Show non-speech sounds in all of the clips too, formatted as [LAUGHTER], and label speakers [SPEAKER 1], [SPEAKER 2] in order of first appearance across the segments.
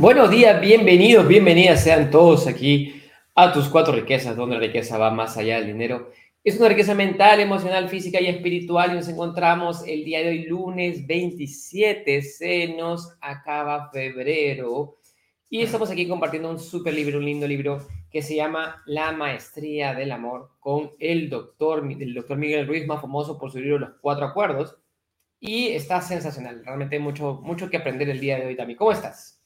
[SPEAKER 1] Buenos días, bienvenidos, bienvenidas sean todos aquí a tus cuatro riquezas, donde la riqueza va más allá del dinero. Es una riqueza mental, emocional, física y espiritual y nos encontramos el día de hoy, lunes 27, se nos acaba febrero y estamos aquí compartiendo un súper libro, un lindo libro que se llama La Maestría del Amor con el doctor, el doctor Miguel Ruiz, más famoso por su libro Los Cuatro Acuerdos y está sensacional, realmente mucho, mucho que aprender el día de hoy también. ¿Cómo estás?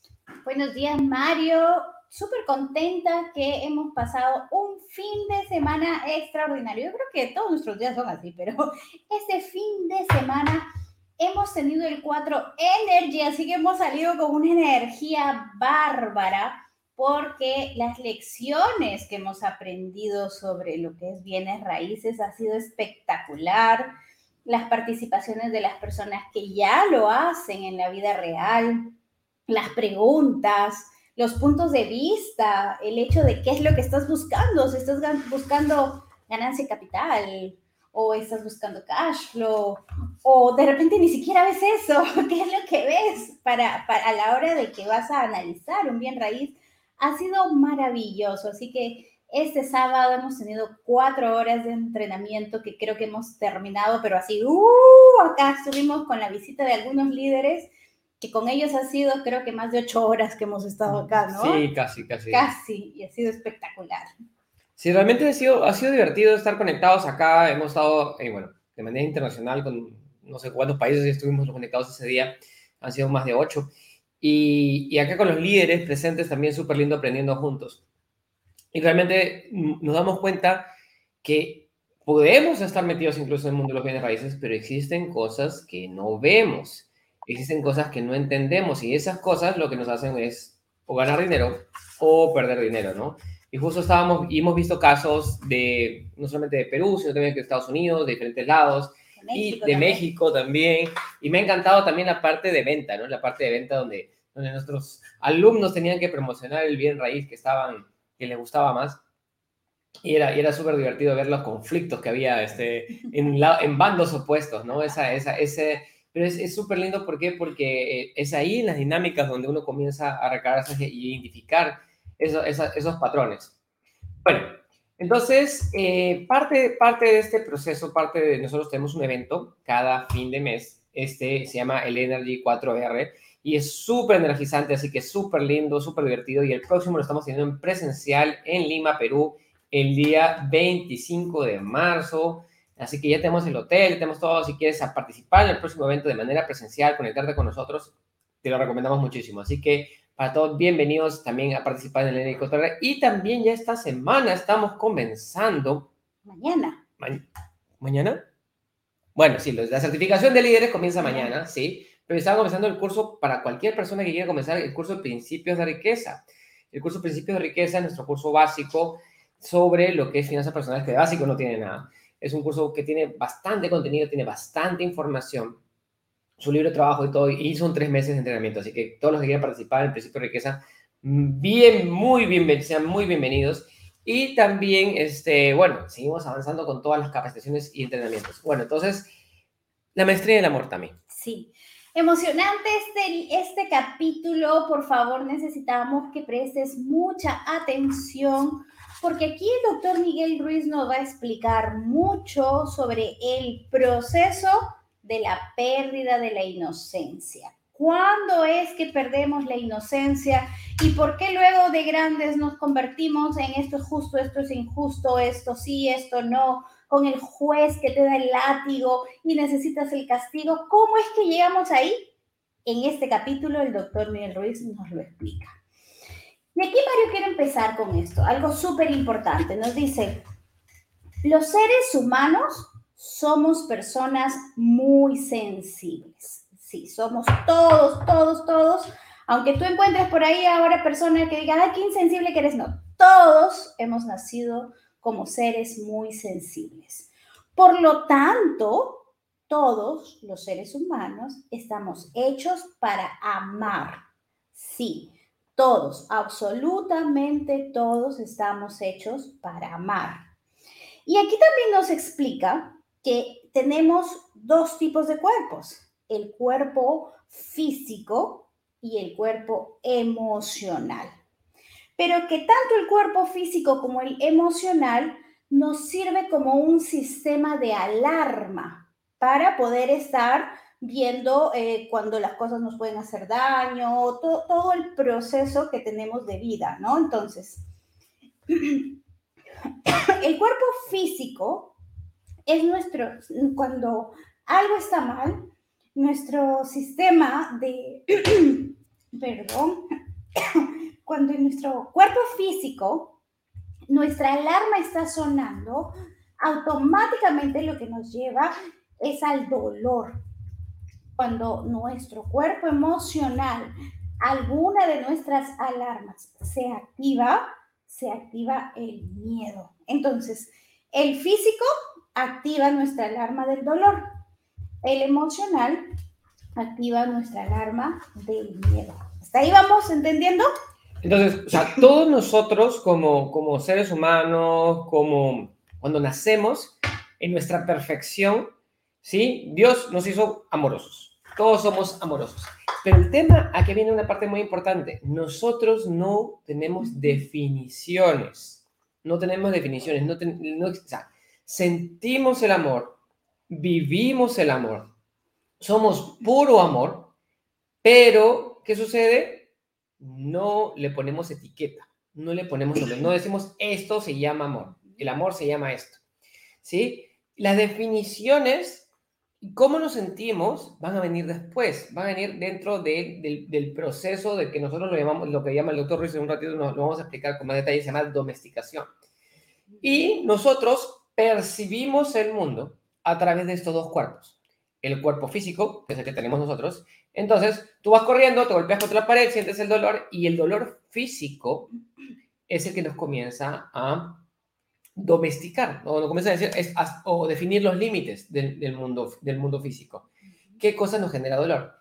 [SPEAKER 2] Buenos días, Mario. Súper contenta que hemos pasado un fin de semana extraordinario. Yo creo que todos nuestros días son así, pero [LAUGHS] este fin de semana hemos tenido el 4 Energy, así que hemos salido con una energía bárbara porque las lecciones que hemos aprendido sobre lo que es bienes raíces ha sido espectacular. Las participaciones de las personas que ya lo hacen en la vida real, las preguntas, los puntos de vista, el hecho de qué es lo que estás buscando, si estás buscando ganancia capital o estás buscando cash flow o de repente ni siquiera ves eso, [LAUGHS] qué es lo que ves para, a la hora de que vas a analizar un bien raíz, ha sido maravilloso. Así que este sábado hemos tenido cuatro horas de entrenamiento que creo que hemos terminado, pero así, uh, acá estuvimos con la visita de algunos líderes que con ellos ha sido creo que más de ocho horas que hemos estado acá, ¿no?
[SPEAKER 1] Sí, casi, casi.
[SPEAKER 2] Casi, y ha sido espectacular.
[SPEAKER 1] Sí, realmente ha sido, ha sido divertido estar conectados acá. Hemos estado, eh, bueno, de manera internacional con no sé cuántos países estuvimos conectados ese día. Han sido más de ocho. Y, y acá con los líderes presentes también súper lindo aprendiendo juntos. Y realmente nos damos cuenta que podemos estar metidos incluso en el mundo de los bienes raíces, pero existen cosas que no vemos existen cosas que no entendemos y esas cosas lo que nos hacen es o ganar dinero o perder dinero, ¿no? Y justo estábamos y hemos visto casos de no solamente de Perú, sino también de Estados Unidos, de diferentes lados y de México también. Y me ha encantado también la parte de venta, ¿no? La parte de venta donde, donde nuestros alumnos tenían que promocionar el bien raíz que estaban, que les gustaba más. Y era, y era súper divertido ver los conflictos que había este, en, en bandos opuestos, ¿no? Esa, esa, ese, pero es súper lindo, ¿por qué? Porque eh, es ahí en las dinámicas donde uno comienza a recargarse y identificar esos patrones. Bueno, entonces, eh, parte, parte de este proceso, parte de nosotros tenemos un evento cada fin de mes, este se llama el Energy 4R, y es súper energizante, así que súper lindo, súper divertido, y el próximo lo estamos teniendo en presencial en Lima, Perú, el día 25 de marzo. Así que ya tenemos el hotel, tenemos todo. Si quieres participar en el próximo evento de manera presencial, conectarte con nosotros, te lo recomendamos muchísimo. Así que para todos, bienvenidos también a participar en el NICOTR. Y también ya esta semana estamos comenzando.
[SPEAKER 2] Mañana.
[SPEAKER 1] ¿Mañana? Bueno, sí, la certificación de líderes comienza mañana, sí. Pero estamos comenzando el curso para cualquier persona que quiera comenzar el curso de Principios de Riqueza. El curso de Principios de Riqueza es nuestro curso básico sobre lo que es finanzas personales, que de básico no tiene nada. Es un curso que tiene bastante contenido, tiene bastante información, su libro de trabajo y todo, y son tres meses de entrenamiento. Así que todos los que quieran participar en el principio de riqueza, bien, muy bien, sean muy bienvenidos. Y también, este, bueno, seguimos avanzando con todas las capacitaciones y entrenamientos. Bueno, entonces, la maestría del amor también.
[SPEAKER 2] Sí. Emocionante este, este capítulo, por favor, necesitamos que prestes mucha atención porque aquí el doctor Miguel Ruiz nos va a explicar mucho sobre el proceso de la pérdida de la inocencia. ¿Cuándo es que perdemos la inocencia y por qué luego de grandes nos convertimos en esto es justo, esto es injusto, esto sí, esto no, con el juez que te da el látigo y necesitas el castigo? ¿Cómo es que llegamos ahí? En este capítulo el doctor Miguel Ruiz nos lo explica. Y aquí Mario quiere empezar con esto, algo súper importante. Nos dice, los seres humanos somos personas muy sensibles. Sí, somos todos, todos, todos. Aunque tú encuentres por ahí ahora personas que digan, ay, qué insensible que eres. No, todos hemos nacido como seres muy sensibles. Por lo tanto, todos los seres humanos estamos hechos para amar. Sí, todos, absolutamente todos estamos hechos para amar. Y aquí también nos explica que tenemos dos tipos de cuerpos. El cuerpo físico, y el cuerpo emocional. Pero que tanto el cuerpo físico como el emocional nos sirve como un sistema de alarma para poder estar viendo eh, cuando las cosas nos pueden hacer daño, todo el proceso que tenemos de vida, ¿no? Entonces, [CLEARS THROAT] el cuerpo físico es nuestro, cuando algo está mal, nuestro sistema de, [CLEARS THROAT] perdón, [CLEARS THROAT] cuando en nuestro cuerpo físico, nuestra alarma está sonando, automáticamente lo que nos lleva es al dolor. Cuando nuestro cuerpo emocional, alguna de nuestras alarmas se activa, se activa el miedo. Entonces, el físico activa nuestra alarma del dolor. El emocional activa nuestra alarma del miedo. ¿Hasta ahí vamos entendiendo?
[SPEAKER 1] Entonces, todos nosotros como, como seres humanos, como cuando nacemos, en nuestra perfección, ¿sí? Dios nos hizo amorosos. Todos somos amorosos. Pero el tema, aquí viene una parte muy importante. Nosotros no tenemos definiciones. No tenemos definiciones. No, no o sea, sentimos el amor, vivimos el amor, somos puro amor, pero ¿qué sucede? No le ponemos etiqueta, no le ponemos no decimos esto se llama amor, el amor se llama esto, ¿sí? Las definiciones y cómo nos sentimos van a venir después, van a venir dentro del proceso de que nosotros lo llamamos, lo que llama el doctor Ruiz en un ratito, lo vamos a explicar con más detalle, se llama domesticación. Y nosotros percibimos el mundo a través de estos dos cuerpos. El cuerpo físico, que es el que tenemos nosotros. Entonces, tú vas corriendo, te golpeas contra la pared, sientes el dolor y el dolor físico es el que nos comienza a domesticar, o nos comienza a decir, es, o definir los límites del, del, mundo, del mundo físico. ¿Qué cosa nos genera dolor?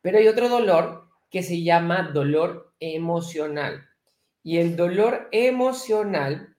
[SPEAKER 1] Pero hay otro dolor que se llama dolor emocional. Y el dolor emocional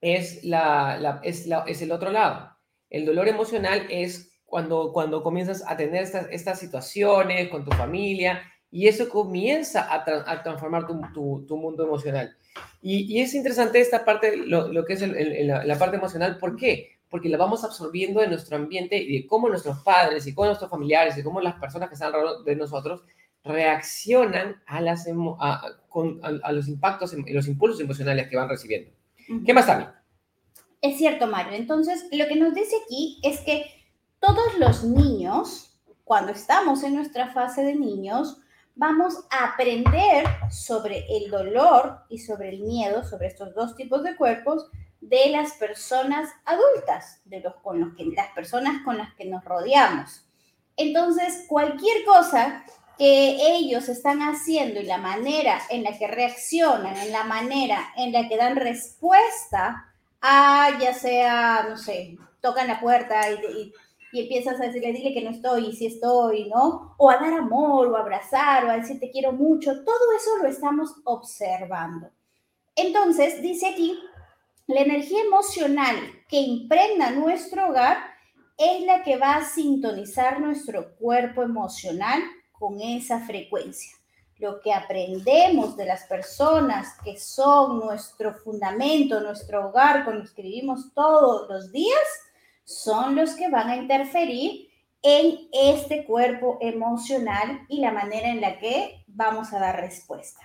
[SPEAKER 1] es, la, es, la, es el otro lado. El dolor emocional es cuando, cuando comienzas a tener estas, estas situaciones con tu familia y eso comienza a, a transformar tu, tu, mundo emocional. Y, y, es interesante esta parte, lo, lo que es la, la, parte emocional, ¿por qué? Porque la vamos absorbiendo en nuestro ambiente y de cómo nuestros padres y cómo nuestros familiares y cómo las personas que están alrededor de nosotros reaccionan a, las a, con, a, los impactos y los impulsos emocionales que van recibiendo. ¿Qué más, Tami?
[SPEAKER 2] Es cierto, Mario. Entonces, lo que nos dice aquí es que todos los niños, cuando estamos en nuestra fase de niños, vamos a aprender sobre el dolor y sobre el miedo, sobre estos dos tipos de cuerpos, de las personas adultas, de los con los que las personas con las que nos rodeamos. Entonces, cualquier cosa que ellos están haciendo y la manera en la que reaccionan, en la manera en la que dan respuesta a, ya sea, no sé, tocan la puerta y, y, empiezas a decirle, dile que no estoy, y si estoy, ¿no? O a dar amor, o a abrazar, o a decir te quiero mucho, todo eso lo estamos observando. Entonces, dice aquí, la energía emocional que impregna nuestro hogar es la que va a sintonizar nuestro cuerpo emocional con esa frecuencia. Lo que aprendemos de las personas que son nuestro fundamento, nuestro hogar, con los que vivimos todos los días, son los que van a interferir en este cuerpo emocional y la manera en la que vamos a dar respuesta.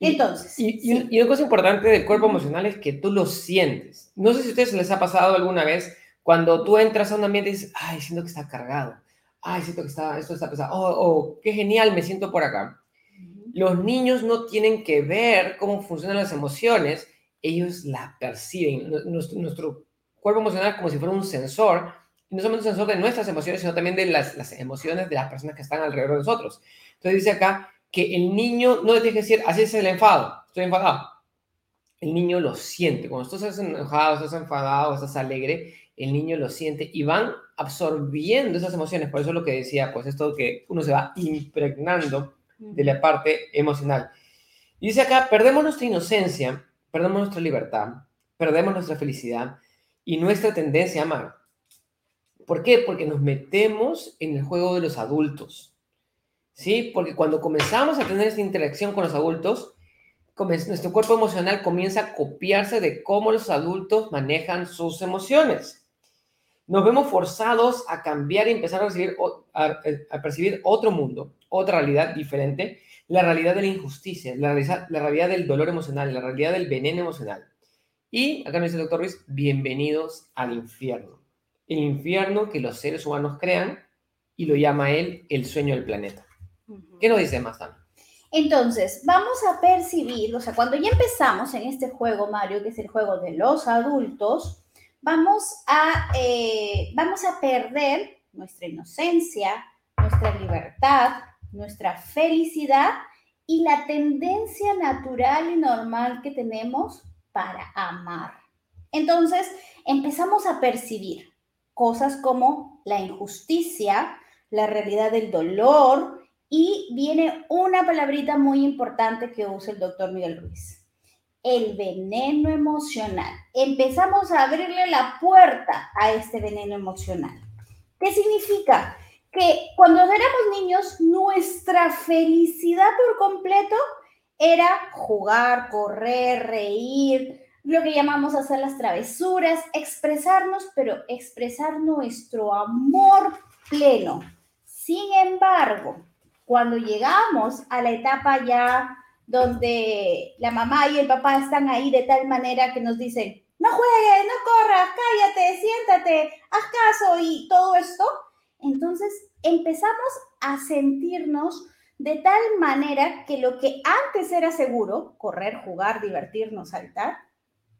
[SPEAKER 2] Entonces.
[SPEAKER 1] Y, y, una cosa importante del cuerpo emocional es que tú lo sientes. No sé si a ustedes les ha pasado alguna vez cuando tú entras a un ambiente y dices, ay, siento que está cargado ay, siento que está, esto está pesado, oh, oh, qué genial, me siento por acá. Los niños no tienen que ver cómo funcionan las emociones, ellos la perciben. Nuestro, cuerpo emocional como si fuera un sensor, y no solamente un sensor de nuestras emociones, sino también de las, las emociones de las personas que están alrededor de nosotros. Entonces dice acá que el niño no le tiene que decir, así es el enfado, estoy enfadado. El niño lo siente. Cuando tú estás enojado, estás enfadado, estás alegre, el niño lo siente y van absorbiendo esas emociones. Por eso es lo que decía, pues esto que uno se va impregnando de la parte emocional. Y dice acá, perdemos nuestra inocencia, perdemos nuestra libertad, perdemos nuestra felicidad y nuestra tendencia a amar. ¿Por qué? Porque nos metemos en el juego de los adultos. ¿sí? Porque cuando comenzamos a tener esta interacción con los adultos, nuestro cuerpo emocional comienza a copiarse de cómo los adultos manejan sus emociones. Nos vemos forzados a cambiar y empezar a, recibir, a, percibir otro mundo, otra realidad diferente, la realidad de la injusticia, la, la realidad del dolor emocional, la realidad del veneno emocional. Y acá nos dice el doctor Ruiz, bienvenidos al infierno. El infierno que los seres humanos crean y lo llama él el sueño del planeta. ¿Qué nos dice más, Tami?
[SPEAKER 2] Entonces, vamos a percibir, o sea, cuando ya empezamos en este juego, Mario, que es el juego de los adultos, vamos a, eh, vamos a perder nuestra inocencia, nuestra libertad, nuestra felicidad y la tendencia natural y normal que tenemos para amar. Entonces, empezamos a percibir cosas como la injusticia, la realidad del dolor, y viene una palabrita muy importante que usa el doctor Miguel Ruiz. El veneno emocional. Empezamos a abrirle la puerta a este veneno emocional. ¿Qué significa? Que cuando éramos niños, nuestra felicidad por completo era jugar, correr, reír, lo que llamamos hacer las travesuras, expresarnos, pero expresar nuestro amor pleno. Sin embargo, cuando llegamos a la etapa ya donde la mamá y el papá están ahí de tal manera que nos dicen, no juegues, no corras, cállate, siéntate, haz caso y todo esto, entonces empezamos a sentirnos de tal manera que lo que antes era seguro, correr, jugar, divertirnos, saltar,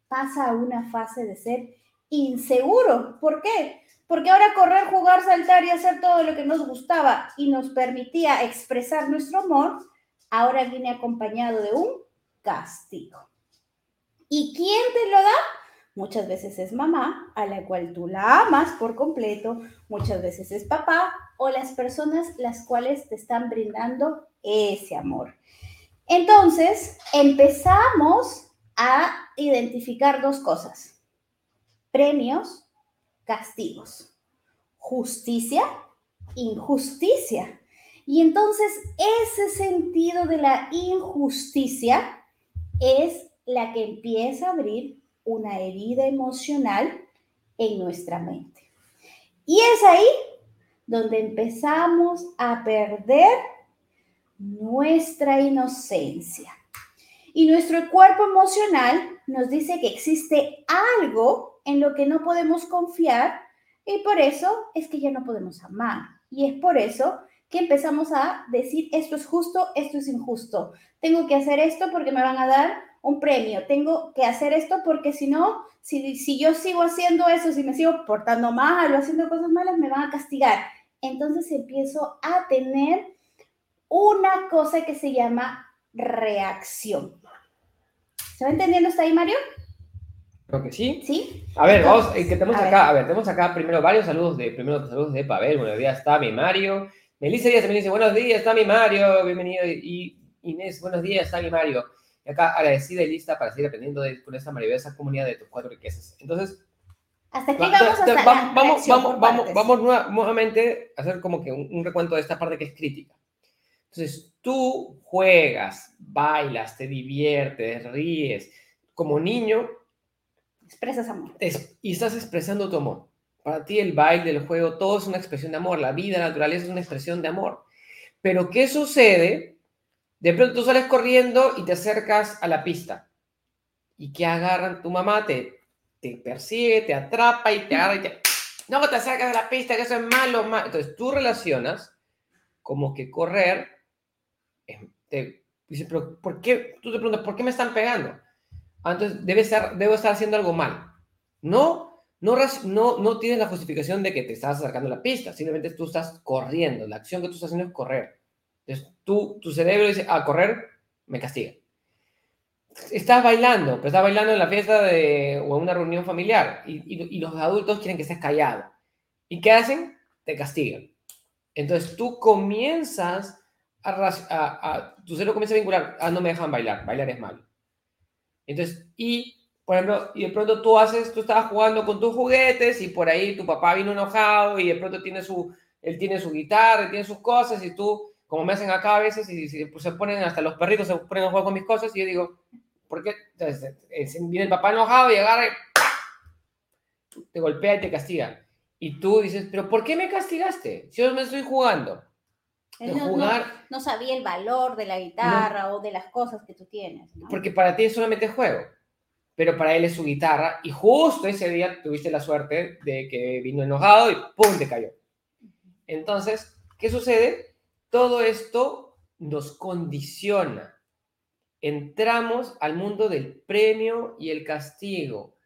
[SPEAKER 2] pasa a una fase de ser inseguro. ¿Por qué? Porque ahora correr, jugar, saltar y hacer todo lo que nos gustaba y nos permitía expresar nuestro amor, ahora viene acompañado de un castigo. ¿Y quién te lo da? Muchas veces es mamá, a la cual tú la amas por completo, muchas veces es papá o las personas las cuales te están brindando ese amor. Entonces, empezamos a identificar dos cosas, premios castigos. Justicia, injusticia. Y entonces ese sentido de la injusticia es la que empieza a abrir una herida emocional en nuestra mente. Y es ahí donde empezamos a perder nuestra inocencia. Y nuestro cuerpo emocional nos dice que existe algo en lo que no podemos confiar y por eso es que ya no podemos amar. Y es por eso que empezamos a decir esto es justo, esto es injusto. Tengo que hacer esto porque me van a dar un premio. Tengo que hacer esto porque si no, si, si yo sigo haciendo eso, si me sigo portando mal o haciendo cosas malas, me van a castigar. Entonces empiezo a tener una cosa que se llama reacción. ¿Se va entendiendo hasta ahí, Mario?
[SPEAKER 1] Creo que sí.
[SPEAKER 2] ¿Sí?
[SPEAKER 1] A ver, vamos, eh, que tenemos acá, a ver. tenemos acá primero varios saludos de, primero saludos de Pavel, buenos días, está mi Mario. Melissa Díaz también dice, buenos días, está mi Mario, bienvenido. Y Inés, buenos días, está mi Mario. Y acá agradecida y lista para seguir aprendiendo de, con esa maravillosa comunidad de tus cuatro riquezas. Entonces,
[SPEAKER 2] hasta aquí vamos hasta
[SPEAKER 1] vamos, vamos, vamos, vamos, nuevamente a hacer como que un, un recuento de esta parte que es crítica. Entonces, tú juegas, bailas, te diviertes, ríes. Como niño,
[SPEAKER 2] Expresas amor.
[SPEAKER 1] y estás expresando tu amor. Para ti el baile, el juego, todo es una expresión de amor. La vida, la naturaleza es una expresión de amor. Pero ¿qué sucede? De pronto tú sales corriendo y te acercas a la pista. ¿Y qué agarran? Tu mamá te, te persigue, te atrapa y te agarra y te... [CLEARS THROAT] No te acercas a la pista, que eso es malo, malo. Entonces tú relacionas como que correr... Te, dice, pero ¿por qué? Tú te preguntas, ¿por qué me están pegando? Ah, entonces debe estar, debo estar haciendo algo mal. No, no, no, no tienes la justificación de que te estás acercando a la pista, simplemente tú estás corriendo, la acción que tú estás haciendo es correr. Entonces tú, tu cerebro dice, a correr me castiga. Estás bailando, pero estás bailando en la fiesta de, o en una reunión familiar y, y, los adultos quieren que estés callado. ¿Y qué hacen? Te castigan. Entonces tú comienzas a, a, a, tu cerebro comienza a vincular, ah, no me dejan bailar, bailar es malo. Entonces, y, por ejemplo, y de pronto tú haces, tú estabas jugando con tus juguetes y por ahí tu papá vino enojado y de pronto tiene su, él tiene su guitarra, tiene sus cosas y tú como me hacen acá a veces, y, pues, se ponen hasta los perritos se ponen a jugar con mis cosas, y yo digo, ¿por qué? Entonces, eh, viene el papá enojado y agarra y te golpea y te castiga. Y tú dices, ¿pero por qué me castigaste? Si yo me estoy jugando.
[SPEAKER 2] no, sabía el valor de la guitarra o de las cosas que tú tienes.
[SPEAKER 1] Porque para ti es solamente juego, pero para él es su guitarra. Y justo ese día tuviste la suerte de que vino enojado y ¡pum! te cayó. Entonces, ¿qué sucede? Todo esto nos condiciona. Entramos al mundo del premio y el castigo.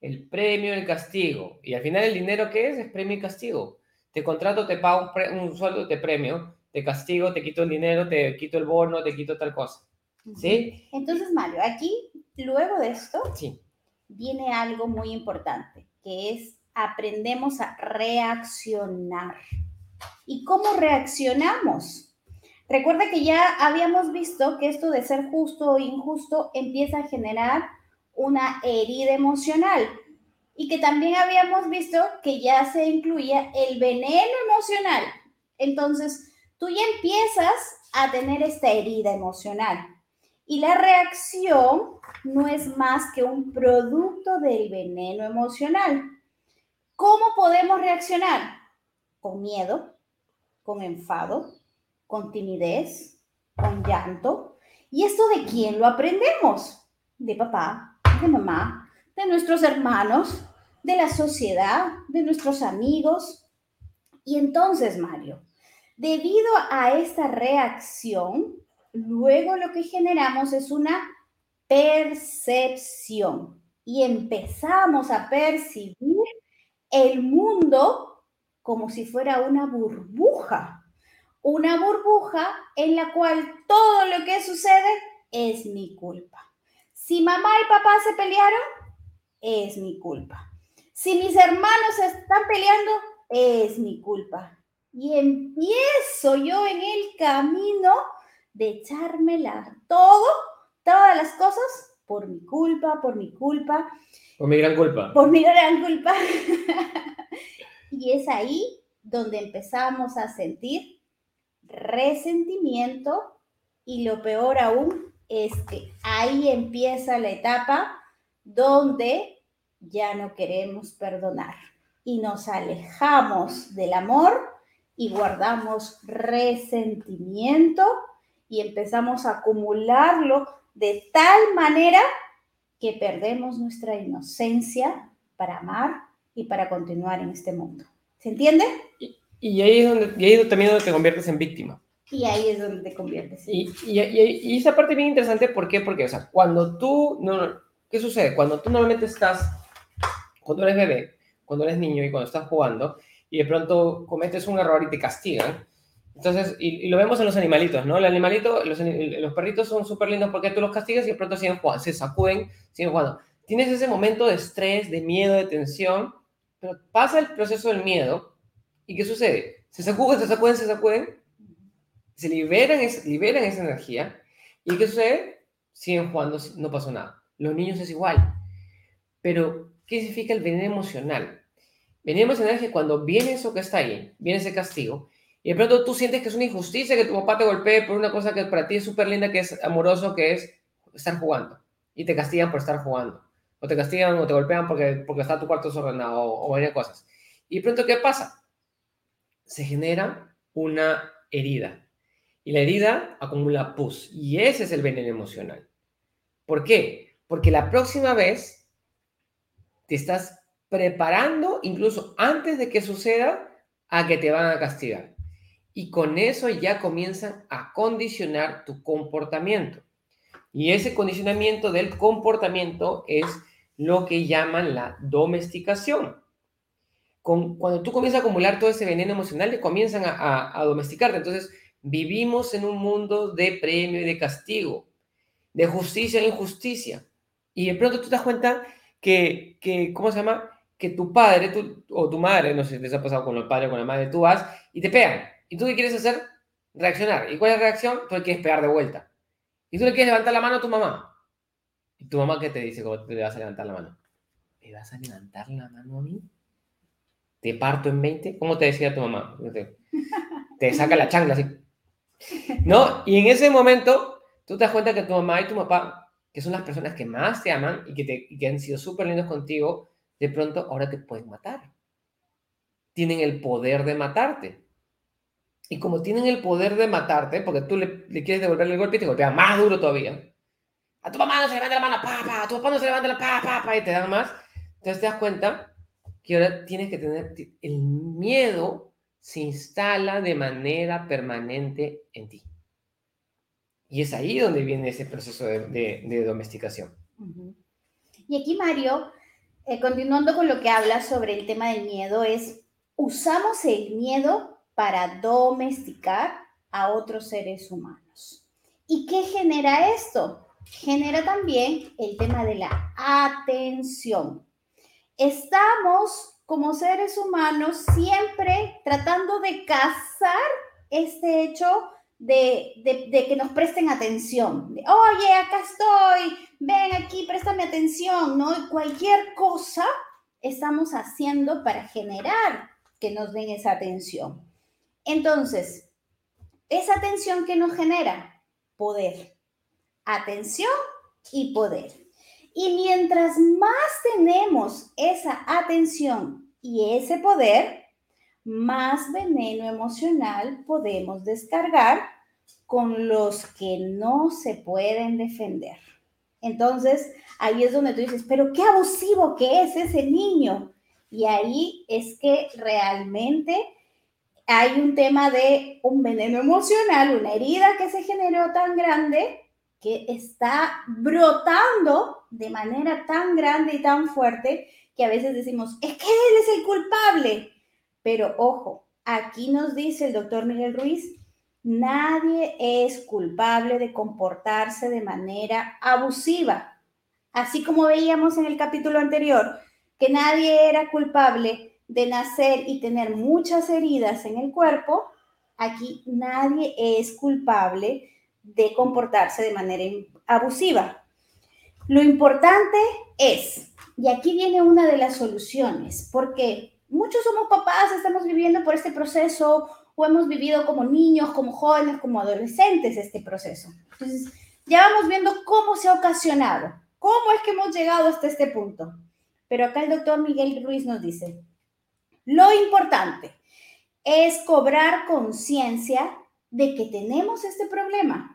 [SPEAKER 1] El premio y el castigo. Y al final el dinero que es es premio y castigo. Te contrato, te pago un, sueldo, te premio, te castigo, te quito el dinero, te quito el bono, te quito tal cosa. ¿Sí?
[SPEAKER 2] Entonces, Mario, aquí, luego de esto,
[SPEAKER 1] sí.
[SPEAKER 2] viene algo muy importante, que es aprendemos a reaccionar. ¿Y cómo reaccionamos? Recuerda que ya habíamos visto que esto de ser justo o injusto empieza a generar una herida emocional y que también habíamos visto que ya se incluía el veneno emocional. Entonces, tú ya empiezas a tener esta herida emocional y la reacción no es más que un producto del veneno emocional. ¿Cómo podemos reaccionar? Con miedo, con enfado, con timidez, con llanto. ¿Y esto de quién lo aprendemos? De papá, de mamá, de nuestros hermanos, de la sociedad, de nuestros amigos. Y entonces, Mario, debido a esta reacción, luego lo que generamos es una percepción y empezamos a percibir el mundo como si fuera una burbuja, una burbuja en la cual todo lo que sucede es mi culpa. Si mamá y papá se pelearon, es mi culpa. Si mis hermanos están peleando, es mi culpa. Y empiezo yo en el camino de echármela todo, todas las cosas, por mi culpa, por mi culpa.
[SPEAKER 1] Por mi gran culpa.
[SPEAKER 2] Por mi gran culpa. [LAUGHS] Y es ahí donde empezamos a sentir resentimiento y lo peor aún es que ahí empieza la etapa donde ya no queremos perdonar y nos alejamos del amor y guardamos resentimiento y empezamos a acumularlo de tal manera que perdemos nuestra inocencia para amar y para continuar en este mundo. ¿Se entiende?
[SPEAKER 1] Y, ahí, es donde, y ahí también donde te conviertes en víctima.
[SPEAKER 2] Y ahí es donde te conviertes.
[SPEAKER 1] Y, y, y, esa parte es bien interesante, ¿por qué? Porque, o sea, cuando tú, no, ¿qué sucede? Cuando tú normalmente estás, cuando eres bebé, cuando eres niño y cuando estás jugando, y de pronto cometes un error y te castigan, entonces, y, lo vemos en los animalitos, ¿no? El animalito, los, los perritos son súper lindos porque tú los castigas y de pronto siguen jugando, se sacuden, siguen jugando. Tienes ese momento de estrés, de miedo, de tensión, pero pasa el proceso del miedo y ¿qué sucede? Se sacuden, se sacuden, se sacuden, se liberan, liberan esa energía y ¿qué sucede? Siguen jugando, no pasó nada. Los niños es igual. Pero, ¿qué significa el veneno emocional? Veneno emocional es que cuando viene eso que está ahí, viene ese castigo, y de pronto tú sientes que es una injusticia que tu papá te golpee por una cosa que para ti es súper linda, que es amoroso, que es estar jugando. Y te castigan por estar jugando o te castigan o te golpean porque, porque está tu cuarto desordenado o, o varias cosas. Y pronto, ¿qué pasa? Se genera una herida. Y la herida acumula pus. Y ese es el veneno emocional. ¿Por qué? Porque la próxima vez te estás preparando, incluso antes de que suceda, a que te van a castigar. Y con eso ya comienzan a condicionar tu comportamiento. Y ese condicionamiento del comportamiento es lo que llaman la domesticación. Con, cuando tú comienzas a acumular todo ese veneno emocional, te comienzan a, a, domesticarte. Entonces, vivimos en un mundo de premio y de castigo, de justicia e injusticia. Y de pronto tú te das cuenta que, que ¿cómo se llama? Que tu padre o tu madre, no sé si les ha pasado con el padre o con la madre, tú vas y te pegan. ¿Y tú qué quieres hacer? Reaccionar. ¿Y cuál es la reacción? Tú le quieres pegar de vuelta. ¿Y tú le quieres levantar la mano a tu mamá? ¿Y tu mamá qué te dice cuando te vas a levantar la mano? ¿Me vas a levantar la mano a mí? ¿Te parto en 20? ¿Cómo te decía tu mamá? Te, saca la chancla así. ¿No? Y en ese momento, tú te das cuenta que tu mamá y tu papá, que son las personas que más te aman y que, te, que han sido súper lindos contigo, de pronto ahora te pueden matar. Tienen el poder de matarte. Y como tienen el poder de matarte, porque tú le, quieres devolver el golpe y te golpea más duro todavía. A tu mamá no se levanta la mano, pa, a tu papá no se levanta la pa, pa, y te dan más. Entonces te das cuenta que ahora tienes que tener el miedo se instala de manera permanente en ti. Y es ahí donde viene ese proceso de, domesticación.
[SPEAKER 2] Y aquí, Mario, eh, continuando con lo que habla sobre el tema del miedo, es usamos el miedo para domesticar a otros seres humanos. ¿Y qué genera esto? Genera también el tema de la atención. Estamos como seres humanos siempre tratando de cazar este hecho de, que nos presten atención. Oye, acá estoy, ven aquí, préstame atención, ¿no? Y cualquier cosa estamos haciendo para generar que nos den esa atención. Entonces, esa atención que nos genera poder, atención y poder. Y mientras más tenemos esa atención y ese poder, más veneno emocional podemos descargar con los que no se pueden defender. Entonces, ahí es donde tú dices, pero qué abusivo que es ese niño. Y ahí es que realmente hay un tema de un veneno emocional, una herida que se generó tan grande que está brotando de manera tan grande y tan fuerte que a veces decimos, es que él es el culpable. Pero ojo, aquí nos dice el doctor Miguel Ruiz, nadie es culpable de comportarse de manera abusiva. Así como veíamos en el capítulo anterior, que nadie era culpable de nacer y tener muchas heridas en el cuerpo, aquí nadie es culpable de comportarse de manera abusiva. Lo importante es, y aquí viene una de las soluciones, porque muchos somos papás, estamos viviendo por este proceso o hemos vivido como niños, como jóvenes, como adolescentes este proceso. Entonces, ya vamos viendo cómo se ha ocasionado, cómo es que hemos llegado hasta este punto. Pero acá el doctor Miguel Ruiz nos dice, lo importante es cobrar conciencia de que tenemos este problema,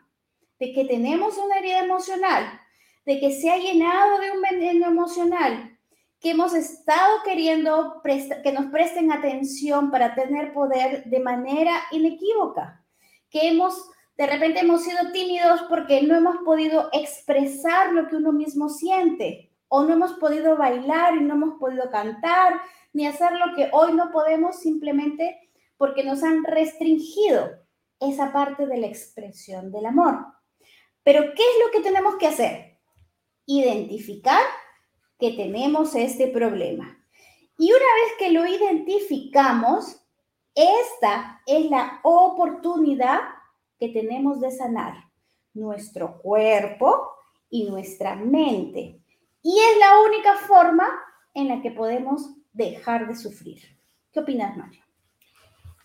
[SPEAKER 2] de que tenemos una herida emocional, de que se ha llenado de un veneno emocional, que hemos estado queriendo que nos presten atención para tener poder de manera inequívoca, que hemos de repente hemos sido tímidos porque no hemos podido expresar lo que uno mismo siente, o no hemos podido bailar y no hemos podido cantar, ni hacer lo que hoy no podemos simplemente porque nos han restringido esa parte de la expresión del amor. Pero ¿qué es lo que tenemos que hacer? Identificar que tenemos este problema. Y una vez que lo identificamos, esta es la oportunidad que tenemos de sanar nuestro cuerpo y nuestra mente. Y es la única forma en la que podemos dejar de sufrir. ¿Qué opinas, Mario?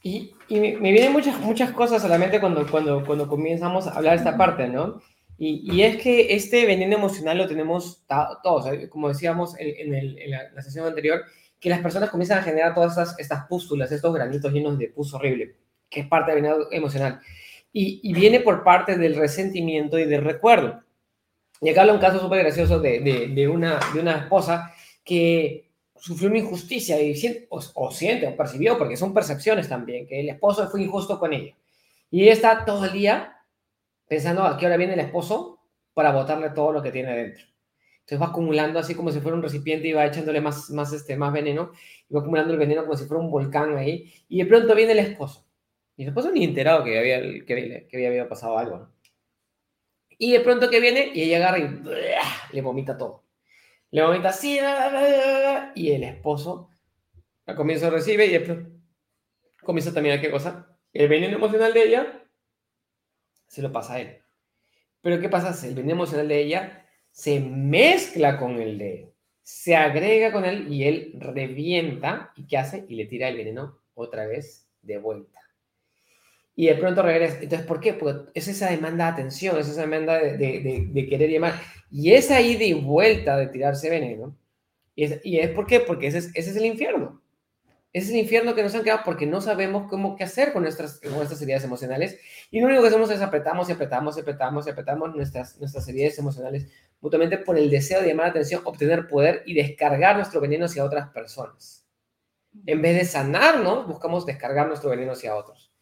[SPEAKER 1] Y, me, vienen muchas, muchas cosas a la mente cuando, cuando, cuando comenzamos a hablar esta parte, ¿no? Y, es que este veneno emocional lo tenemos todos, como decíamos en, en, la, sesión anterior, que las personas comienzan a generar todas estas, estas pústulas, estos granitos llenos de pus horrible, que es parte del veneno emocional. Y, y, viene por parte del resentimiento y del recuerdo. Y acá habla un caso súper gracioso de, de, de, una, de una esposa que sufrió una injusticia y siente, o, siente o percibió, porque son percepciones también, que el esposo fue injusto con ella. Y ella está todo el día pensando a qué hora viene el esposo para botarle todo lo que tiene dentro. Entonces va acumulando así como si fuera un recipiente y va echándole más, más, este, más veneno, y va acumulando el veneno como si fuera un volcán ahí, y de pronto viene el esposo. Y el esposo ni enterado que había, que, que había pasado algo. Y de pronto que viene y ella agarra y le vomita todo le vomita así, y el esposo la comienza a recibir y después comienza también a qué cosa. El veneno emocional de ella se lo pasa a él. Pero ¿qué pasa? El veneno emocional de ella se mezcla con el de él, se agrega con él y él revienta. ¿Y qué hace? Y le tira el veneno otra vez de vuelta. y de pronto regresa. Entonces, ¿por qué? Porque es esa demanda de atención, es esa demanda de, de, querer llamar. Y esa ida y vuelta de tirarse veneno. Y es, y es ¿por qué? Porque ese es, ese es el infierno. Es el infierno que nos han creado porque no sabemos cómo qué hacer con nuestras, con nuestras heridas emocionales. Y lo único que hacemos es apretamos y apretamos y apretamos y apretamos nuestras, nuestras heridas emocionales mutuamente por el deseo de llamar la atención, obtener poder y descargar nuestro veneno hacia otras personas. En vez de sanarnos, buscamos descargar nuestro veneno hacia otros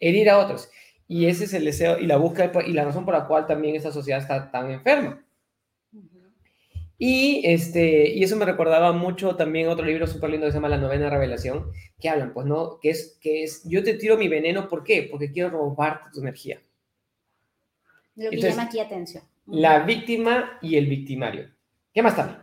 [SPEAKER 1] herir a otros. Y ese es el deseo y la búsqueda y la razón por la cual también esta sociedad está tan enferma. Y, este, y eso me recordaba mucho también otro libro súper lindo que se llama La Novena Revelación, que hablan, pues, ¿no? Que es, que es, yo te tiro mi veneno, ¿por qué? Porque quiero robarte tu energía.
[SPEAKER 2] Lo que llama aquí atención.
[SPEAKER 1] La víctima y el victimario. ¿Qué más también?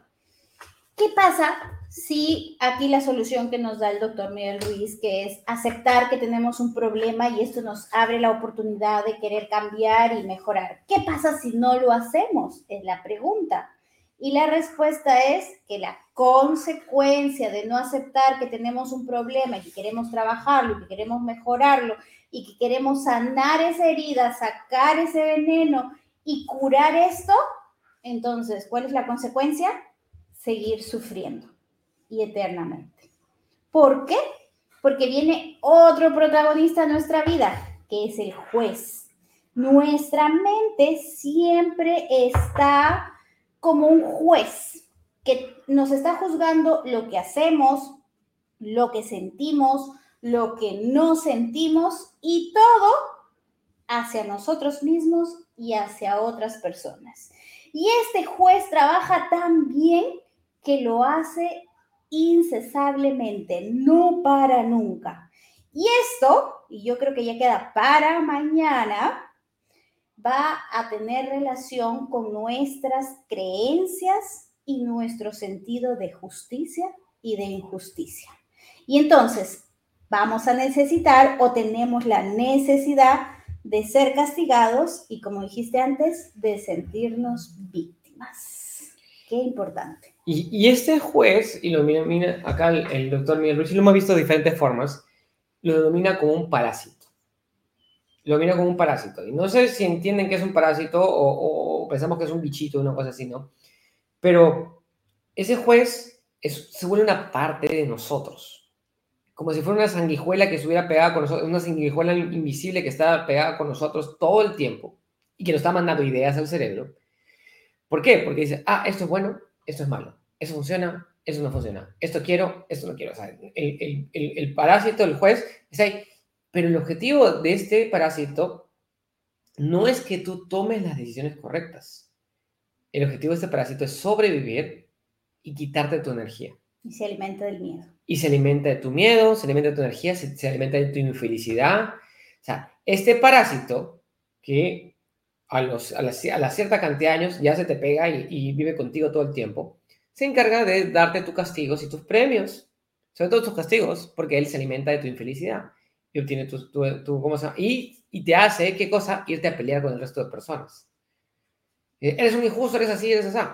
[SPEAKER 2] ¿Qué pasa si aquí la solución que nos da el doctor Miguel Ruiz, que es aceptar que tenemos un problema y esto nos abre la oportunidad de querer cambiar y mejorar? ¿Qué pasa si no lo hacemos? Es la pregunta. Y la respuesta es que la consecuencia de no aceptar que tenemos un problema y que queremos trabajarlo y que queremos mejorarlo y que queremos sanar esa herida, sacar ese veneno y curar esto, entonces, ¿cuál es la consecuencia? seguir sufriendo y eternamente. ¿Por qué? Porque viene otro protagonista en nuestra vida, que es el juez. Nuestra mente siempre está como un juez que nos está juzgando lo que hacemos, lo que sentimos, lo que no sentimos y todo hacia nosotros mismos y hacia otras personas. Y este juez trabaja tan bien que lo hace incesablemente, no para nunca. Y esto, y yo creo que ya queda para mañana, va a tener relación con nuestras creencias y nuestro sentido de justicia y de injusticia. Y entonces, vamos a necesitar o tenemos la necesidad de ser castigados y, como dijiste antes, de sentirnos víctimas. Qué importante.
[SPEAKER 1] Y, este juez, y lo mira, acá el, doctor Miguel Ruiz, y lo hemos visto de diferentes formas, lo denomina como un parásito. Lo mira como un parásito. Y no sé si entienden que es un parásito o, pensamos que es un bichito, una cosa así, ¿no? Pero ese juez es, se vuelve una parte de nosotros. Como si fuera una sanguijuela que estuviera pegada con nosotros, una sanguijuela invisible que está pegada con nosotros todo el tiempo y que nos está mandando ideas al cerebro. ¿Por qué? Porque dice, ah, esto es bueno, esto es malo, eso funciona, eso no funciona, esto quiero, esto no quiero. O sea, el, el, el, parásito, el juez, está ahí. Pero el objetivo de este parásito no es que tú tomes las decisiones correctas. El objetivo de este parásito es sobrevivir y quitarte tu energía.
[SPEAKER 2] Y se alimenta del miedo.
[SPEAKER 1] Y se alimenta de tu miedo, se alimenta de tu energía, se, se alimenta de tu infelicidad. O sea, este parásito que a, los, a, la, cierta cantidad de años ya se te pega y, vive contigo todo el tiempo, se encarga de darte tus castigos y tus premios, sobre todo tus castigos, porque él se alimenta de tu infelicidad y obtiene tu, ¿cómo se llama? Y, y, te hace, ¿qué cosa? Irte a pelear con el resto de personas. Eh, eres un injusto, eres así, eres así.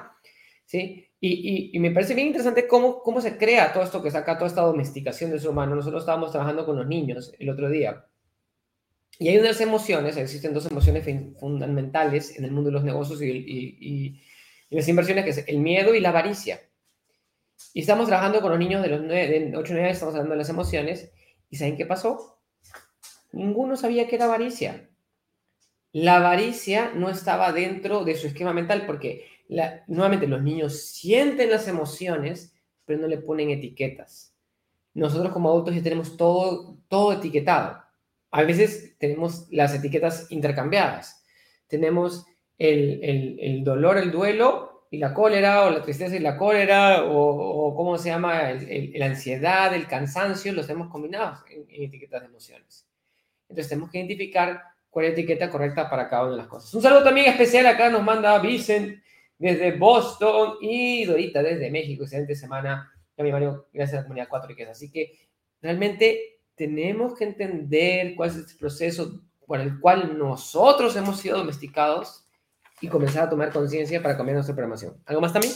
[SPEAKER 1] ¿Sí? Y, y, me parece bien interesante cómo, cómo se crea todo esto que saca, toda esta domesticación del ser humano. Nosotros estábamos trabajando con los niños el otro día y hay unas emociones, existen dos emociones fundamentales en el mundo de los negocios y, las inversiones, que es el miedo y la avaricia. Y estamos trabajando con los niños de los 9, de 8 o 9 años, estamos hablando de las emociones, y ¿saben qué pasó? Ninguno sabía qué era avaricia. La avaricia no estaba dentro de su esquema mental porque nuevamente los niños sienten las emociones, pero no le ponen etiquetas. Nosotros como adultos ya tenemos todo, todo etiquetado a veces tenemos las etiquetas intercambiadas. Tenemos el, dolor, el duelo y la cólera, o la tristeza y la cólera, o, cómo se llama, la ansiedad, el cansancio, los hemos combinado en, etiquetas de emociones. Entonces tenemos que identificar cuál es la etiqueta correcta para cada una de las cosas. Un saludo también especial acá nos manda Vicent desde Boston y Dorita desde México. Excelente semana. Mi Mario, gracias a la comunidad 4 y Así que realmente tenemos que entender cuál es este proceso por el cual nosotros hemos sido domesticados y comenzar a tomar conciencia para cambiar nuestra programación. ¿Algo más también?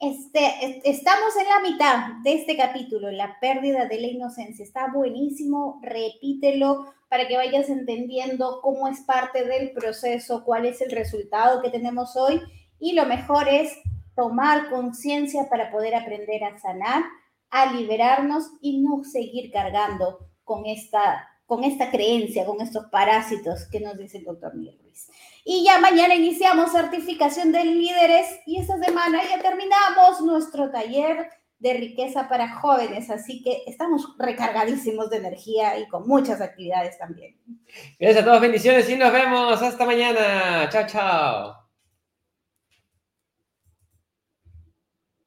[SPEAKER 2] Este, estamos en la mitad de este capítulo, la pérdida de la inocencia. Está buenísimo, repítelo para que vayas entendiendo cómo es parte del proceso, cuál es el resultado que tenemos hoy y lo mejor es tomar conciencia para poder aprender a sanar, a liberarnos y no seguir cargando con esta, con esta creencia, con estos parásitos que nos dice el doctor Miguel Ruiz. Y ya mañana iniciamos certificación de líderes y esta semana ya terminamos nuestro taller de riqueza para jóvenes, así que estamos recargadísimos de energía y con muchas actividades también.
[SPEAKER 1] Gracias a todos, bendiciones y nos vemos hasta mañana. Chao, chao.